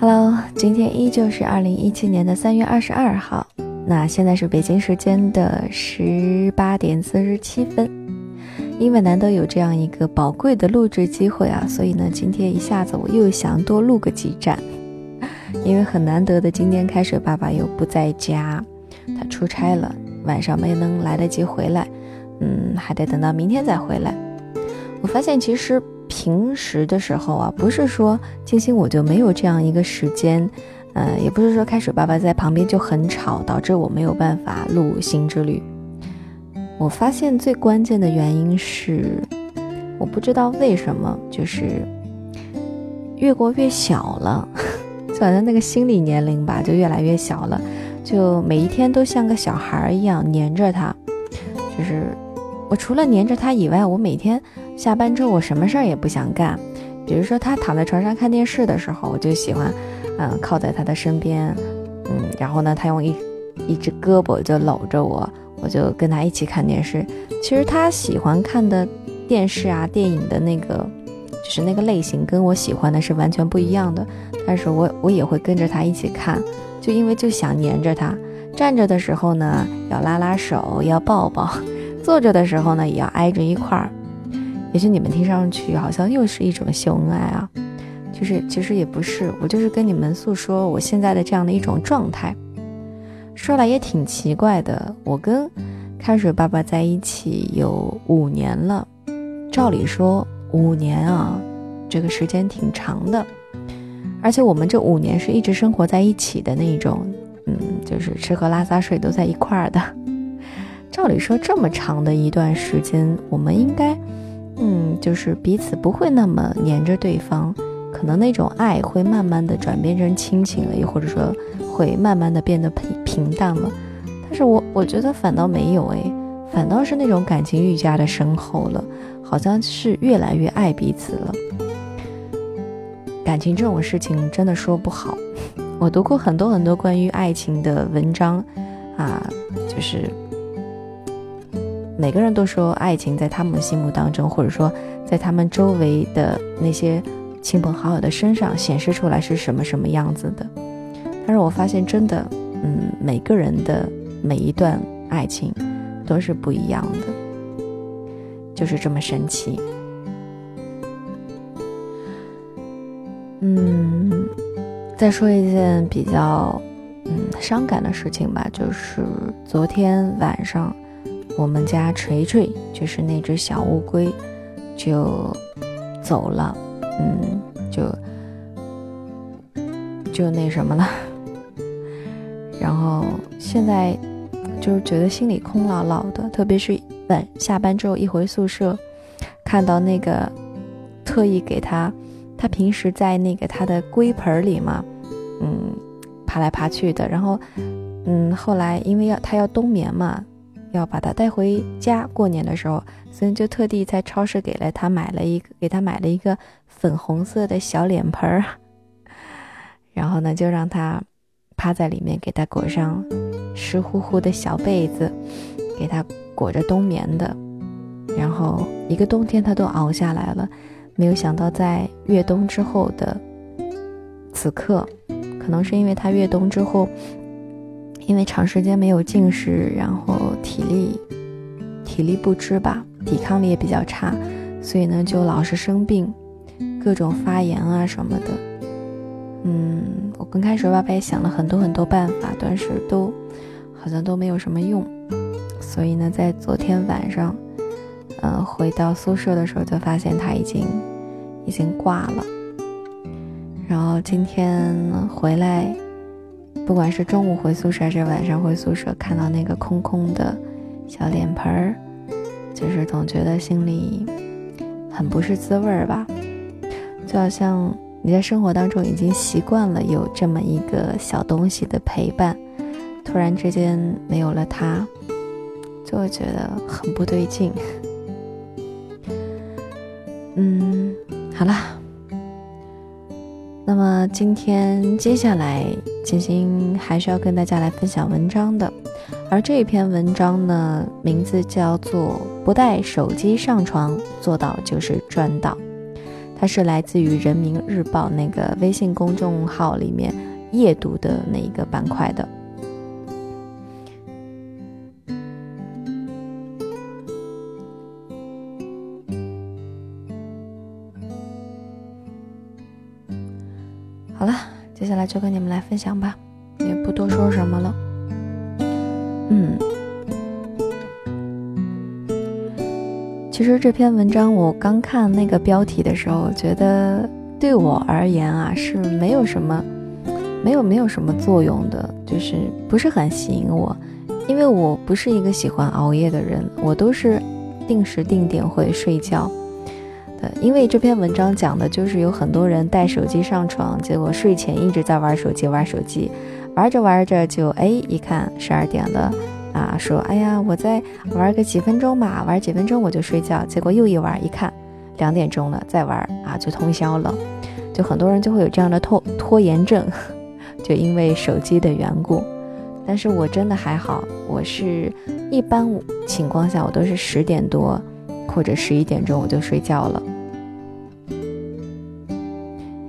Hello，今天依旧是二零一七年的三月二十二号，那现在是北京时间的十八点四十七分。因为难得有这样一个宝贵的录制机会啊，所以呢，今天一下子我又想多录个几站。因为很难得的，今天开水爸爸又不在家，他出差了，晚上没能来得及回来，嗯，还得等到明天再回来。我发现其实。平时的时候啊，不是说静心我就没有这样一个时间，呃，也不是说开水爸爸在旁边就很吵，导致我没有办法录心之旅。我发现最关键的原因是，我不知道为什么，就是越过越小了，就好像那个心理年龄吧，就越来越小了，就每一天都像个小孩一样黏着他，就是我除了黏着他以外，我每天。下班之后我什么事儿也不想干，比如说他躺在床上看电视的时候，我就喜欢，嗯，靠在他的身边，嗯，然后呢，他用一一只胳膊就搂着我，我就跟他一起看电视。其实他喜欢看的电视啊、电影的那个，就是那个类型，跟我喜欢的是完全不一样的。但是我我也会跟着他一起看，就因为就想黏着他。站着的时候呢，要拉拉手，要抱抱；坐着的时候呢，也要挨着一块儿。也许你们听上去好像又是一种秀恩爱啊，就是其实也不是，我就是跟你们诉说我现在的这样的一种状态。说来也挺奇怪的，我跟开水爸爸在一起有五年了，照理说五年啊，这个时间挺长的，而且我们这五年是一直生活在一起的那一种，嗯，就是吃喝拉撒睡都在一块儿的。照理说这么长的一段时间，我们应该。嗯，就是彼此不会那么黏着对方，可能那种爱会慢慢的转变成亲情了，又或者说会慢慢的变得平平淡了。但是我我觉得反倒没有诶，反倒是那种感情愈加的深厚了，好像是越来越爱彼此了。感情这种事情真的说不好，我读过很多很多关于爱情的文章，啊，就是。每个人都说爱情在他们心目当中，或者说在他们周围的那些亲朋好友的身上显示出来是什么什么样子的。但是我发现真的，嗯，每个人的每一段爱情都是不一样的，就是这么神奇。嗯，再说一件比较嗯伤感的事情吧，就是昨天晚上。我们家锤锤就是那只小乌龟，就走了，嗯，就就那什么了。然后现在就是觉得心里空落落的，特别是晚下班之后一回宿舍，看到那个特意给他，他平时在那个他的龟盆里嘛，嗯，爬来爬去的。然后，嗯，后来因为要他要冬眠嘛。要把它带回家过年的时候，所以就特地在超市给了他买了一个，给他买了一个粉红色的小脸盆儿，然后呢，就让他趴在里面，给他裹上湿乎乎的小被子，给他裹着冬眠的，然后一个冬天他都熬下来了，没有想到在越冬之后的此刻，可能是因为他越冬之后。因为长时间没有进食，然后体力体力不支吧，抵抗力也比较差，所以呢就老是生病，各种发炎啊什么的。嗯，我刚开始爸爸也想了很多很多办法，但是都好像都没有什么用。所以呢，在昨天晚上，嗯，回到宿舍的时候就发现他已经已经挂了。然后今天回来。不管是中午回宿舍还是晚上回宿舍，看到那个空空的小脸盆儿，就是总觉得心里很不是滋味儿吧。就好像你在生活当中已经习惯了有这么一个小东西的陪伴，突然之间没有了它，就会觉得很不对劲。嗯，好了。那么今天接下来，金星还是要跟大家来分享文章的，而这篇文章呢，名字叫做《不带手机上床，做到就是赚到》。它是来自于人民日报那个微信公众号里面夜读的那一个板块的。了，接下来就跟你们来分享吧，也不多说什么了。嗯。其实这篇文章我刚看那个标题的时候，觉得对我而言啊是没有什么，没有没有什么作用的，就是不是很吸引我，因为我不是一个喜欢熬夜的人，我都是定时定点会睡觉因为这篇文章讲的就是有很多人带手机上床，结果睡前一直在玩手机，玩手机，玩着玩着就哎一看十二点了。啊，说哎呀，我再玩个几分钟吧，玩几分钟我就睡觉。结果又一玩，一看两点钟了，再玩啊就通宵了。就很多人就会有这样的拖拖延症，就因为手机的缘故。但是我真的还好，我是一般情况下我都是十点多或者十一点钟我就睡觉了。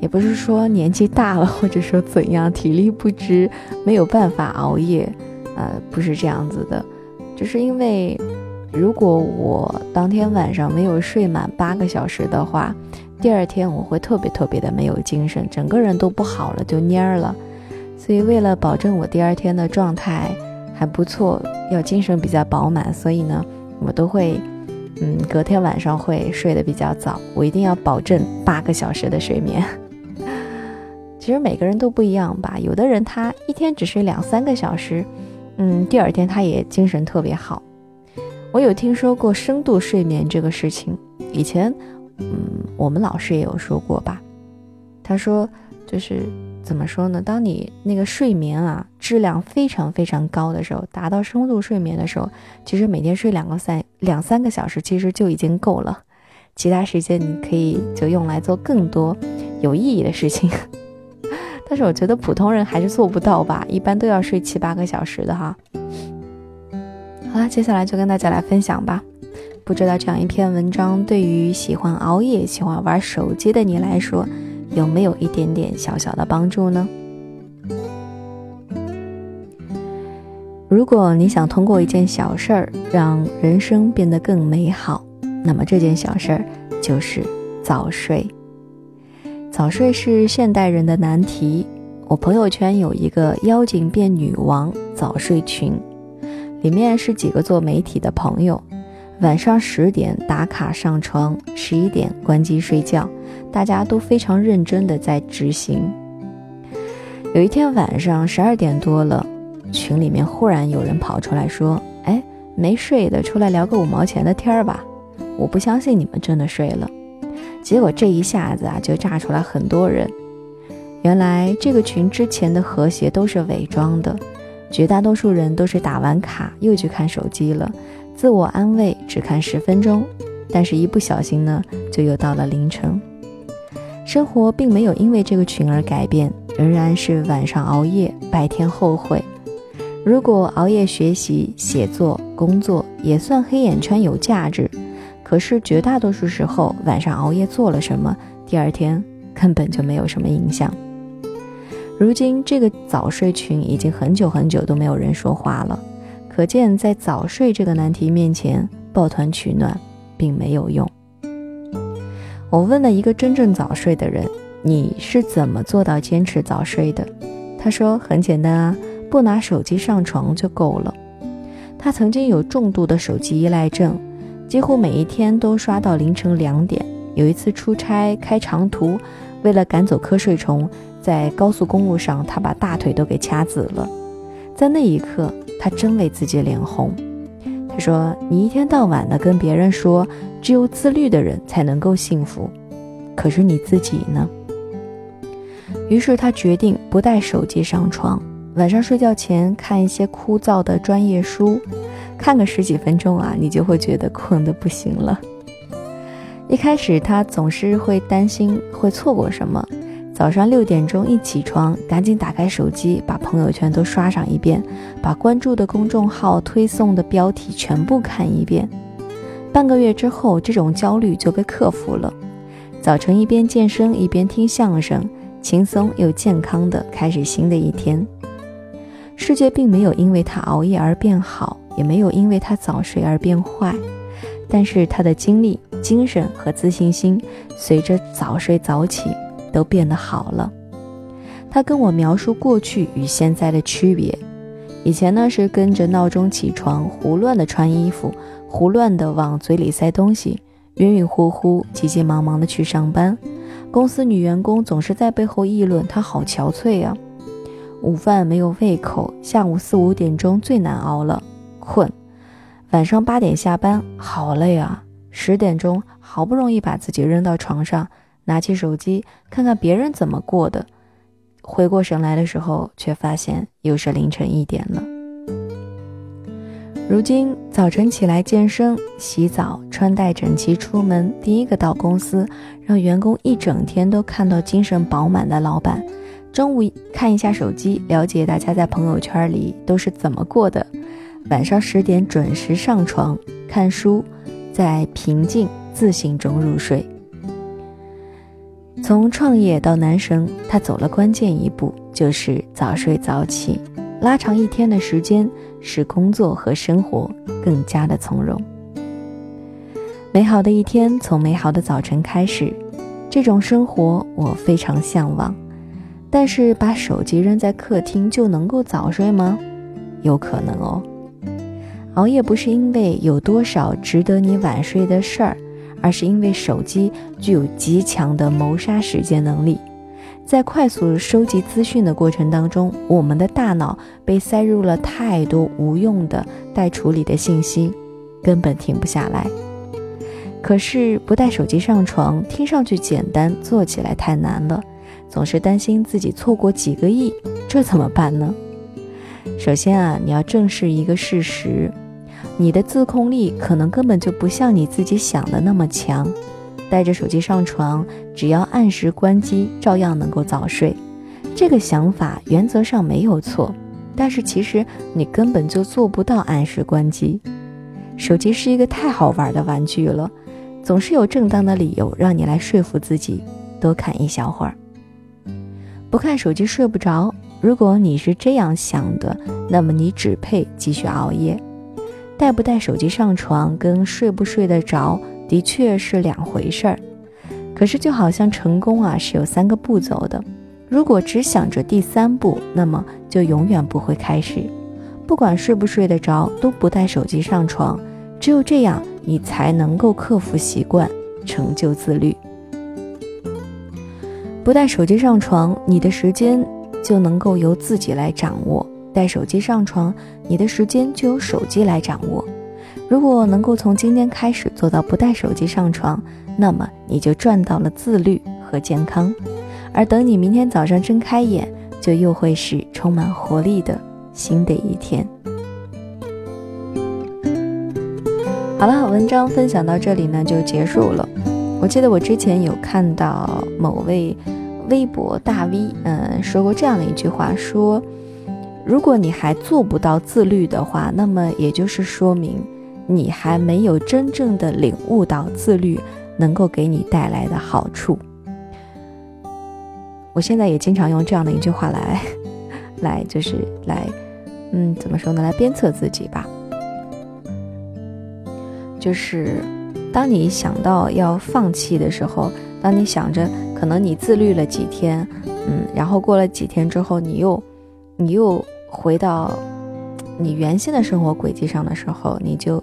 也不是说年纪大了，或者说怎样体力不支没有办法熬夜。呃，不是这样子的，就是因为如果我当天晚上没有睡满八个小时的话，第二天我会特别特别的没有精神，整个人都不好了，就蔫儿了。所以为了保证我第二天的状态还不错，要精神比较饱满，所以呢，我都会，嗯，隔天晚上会睡得比较早，我一定要保证八个小时的睡眠。其实每个人都不一样吧，有的人他一天只睡两三个小时。嗯，第二天他也精神特别好。我有听说过深度睡眠这个事情，以前，嗯，我们老师也有说过吧。他说，就是怎么说呢？当你那个睡眠啊质量非常非常高的时候，达到深度睡眠的时候，其实每天睡两个三两三个小时，其实就已经够了。其他时间你可以就用来做更多有意义的事情。但是我觉得普通人还是做不到吧，一般都要睡七八个小时的哈。好了，接下来就跟大家来分享吧。不知道这样一篇文章对于喜欢熬夜、喜欢玩手机的你来说，有没有一点点小小的帮助呢？如果你想通过一件小事儿让人生变得更美好，那么这件小事儿就是早睡。早睡是现代人的难题。我朋友圈有一个“妖精变女王”早睡群，里面是几个做媒体的朋友，晚上十点打卡上床，十一点关机睡觉，大家都非常认真的在执行。有一天晚上十二点多了，群里面忽然有人跑出来说：“哎，没睡的出来聊个五毛钱的天儿吧！”我不相信你们真的睡了。结果这一下子啊，就炸出来很多人。原来这个群之前的和谐都是伪装的，绝大多数人都是打完卡又去看手机了，自我安慰只看十分钟，但是一不小心呢，就又到了凌晨。生活并没有因为这个群而改变，仍然是晚上熬夜，白天后悔。如果熬夜学习、写作、工作也算黑眼圈有价值。可是绝大多数时候，晚上熬夜做了什么，第二天根本就没有什么影响。如今这个早睡群已经很久很久都没有人说话了，可见在早睡这个难题面前，抱团取暖并没有用。我问了一个真正早睡的人：“你是怎么做到坚持早睡的？”他说：“很简单啊，不拿手机上床就够了。”他曾经有重度的手机依赖症。几乎每一天都刷到凌晨两点。有一次出差开长途，为了赶走瞌睡虫，在高速公路上，他把大腿都给掐紫了。在那一刻，他真为自己脸红。他说：“你一天到晚的跟别人说，只有自律的人才能够幸福，可是你自己呢？”于是他决定不带手机上床，晚上睡觉前看一些枯燥的专业书。看个十几分钟啊，你就会觉得困得不行了。一开始他总是会担心会错过什么，早上六点钟一起床，赶紧打开手机，把朋友圈都刷上一遍，把关注的公众号推送的标题全部看一遍。半个月之后，这种焦虑就被克服了。早晨一边健身一边听相声，轻松又健康的开始新的一天。世界并没有因为他熬夜而变好，也没有因为他早睡而变坏，但是他的精力、精神和自信心随着早睡早起都变得好了。他跟我描述过去与现在的区别：以前呢是跟着闹钟起床，胡乱的穿衣服，胡乱的往嘴里塞东西，晕晕乎乎、急急忙忙的去上班。公司女员工总是在背后议论他好憔悴呀。午饭没有胃口，下午四五点钟最难熬了，困。晚上八点下班，好累啊。十点钟好不容易把自己扔到床上，拿起手机看看别人怎么过的，回过神来的时候，却发现又是凌晨一点了。如今早晨起来健身、洗澡、穿戴整齐出门，第一个到公司，让员工一整天都看到精神饱满的老板。中午看一下手机，了解大家在朋友圈里都是怎么过的。晚上十点准时上床看书，在平静自信中入睡。从创业到男神，他走了关键一步，就是早睡早起，拉长一天的时间，使工作和生活更加的从容。美好的一天从美好的早晨开始，这种生活我非常向往。但是把手机扔在客厅就能够早睡吗？有可能哦。熬夜不是因为有多少值得你晚睡的事儿，而是因为手机具有极强的谋杀时间能力。在快速收集资讯的过程当中，我们的大脑被塞入了太多无用的待处理的信息，根本停不下来。可是不带手机上床，听上去简单，做起来太难了。总是担心自己错过几个亿，这怎么办呢？首先啊，你要正视一个事实，你的自控力可能根本就不像你自己想的那么强。带着手机上床，只要按时关机，照样能够早睡。这个想法原则上没有错，但是其实你根本就做不到按时关机。手机是一个太好玩的玩具了，总是有正当的理由让你来说服自己多看一小会儿。不看手机睡不着，如果你是这样想的，那么你只配继续熬夜。带不带手机上床跟睡不睡得着的确是两回事儿。可是就好像成功啊是有三个步骤的，如果只想着第三步，那么就永远不会开始。不管睡不睡得着，都不带手机上床，只有这样，你才能够克服习惯，成就自律。不带手机上床，你的时间就能够由自己来掌握；带手机上床，你的时间就由手机来掌握。如果能够从今天开始做到不带手机上床，那么你就赚到了自律和健康。而等你明天早上睁开眼，就又会是充满活力的新的一天。好了，文章分享到这里呢就结束了。我记得我之前有看到某位。微博大 V，嗯，说过这样的一句话，说，如果你还做不到自律的话，那么也就是说明你还没有真正的领悟到自律能够给你带来的好处。我现在也经常用这样的一句话来，来就是来，嗯，怎么说呢？来鞭策自己吧。就是当你想到要放弃的时候，当你想着。可能你自律了几天，嗯，然后过了几天之后，你又，你又回到你原先的生活轨迹上的时候，你就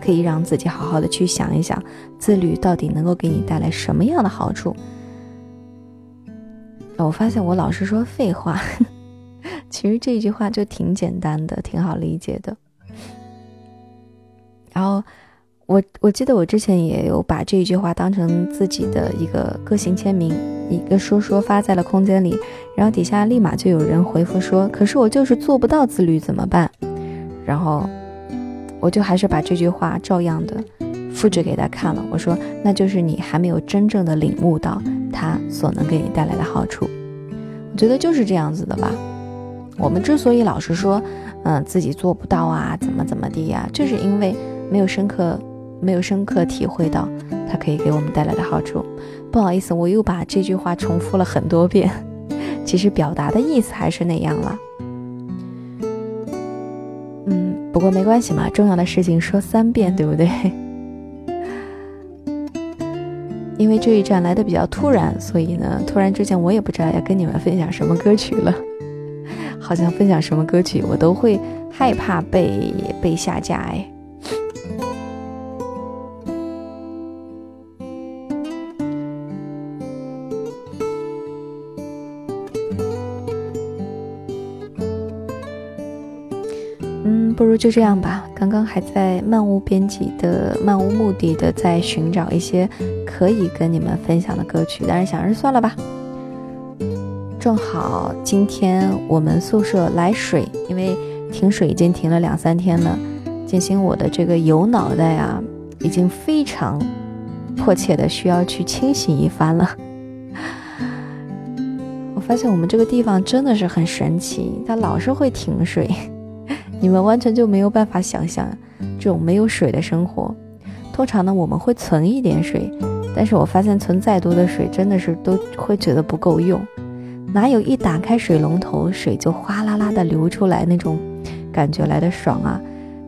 可以让自己好好的去想一想，自律到底能够给你带来什么样的好处。我发现我老是说废话，其实这句话就挺简单的，挺好理解的。然后。我我记得我之前也有把这一句话当成自己的一个个性签名，一个说说发在了空间里，然后底下立马就有人回复说：“可是我就是做不到自律，怎么办？”然后我就还是把这句话照样的复制给他看了，我说：“那就是你还没有真正的领悟到它所能给你带来的好处。”我觉得就是这样子的吧。我们之所以老是说，嗯，自己做不到啊，怎么怎么地呀，就是因为没有深刻。没有深刻体会到它可以给我们带来的好处。不好意思，我又把这句话重复了很多遍，其实表达的意思还是那样了。嗯，不过没关系嘛，重要的事情说三遍，对不对？因为这一站来的比较突然，所以呢，突然之间我也不知道要跟你们分享什么歌曲了。好像分享什么歌曲，我都会害怕被被下架哎。不如就这样吧。刚刚还在漫无边际的、漫无目的的在寻找一些可以跟你们分享的歌曲，但是想着算了吧。正好今天我们宿舍来水，因为停水已经停了两三天了。进行我的这个油脑袋啊，已经非常迫切的需要去清洗一番了。我发现我们这个地方真的是很神奇，它老是会停水。你们完全就没有办法想象这种没有水的生活。通常呢，我们会存一点水，但是我发现存再多的水，真的是都会觉得不够用。哪有一打开水龙头，水就哗啦啦的流出来那种感觉来的爽啊！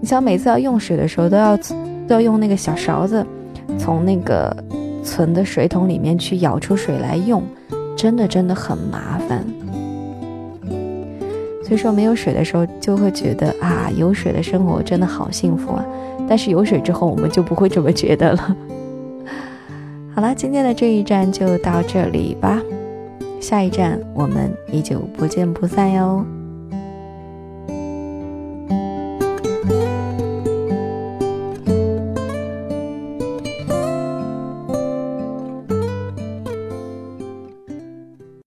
你想每次要用水的时候，都要都要用那个小勺子，从那个存的水桶里面去舀出水来用，真的真的很麻烦。所以说没有水的时候，就会觉得啊，有水的生活真的好幸福啊！但是有水之后，我们就不会这么觉得了。好了，今天的这一站就到这里吧，下一站我们依旧不见不散哟。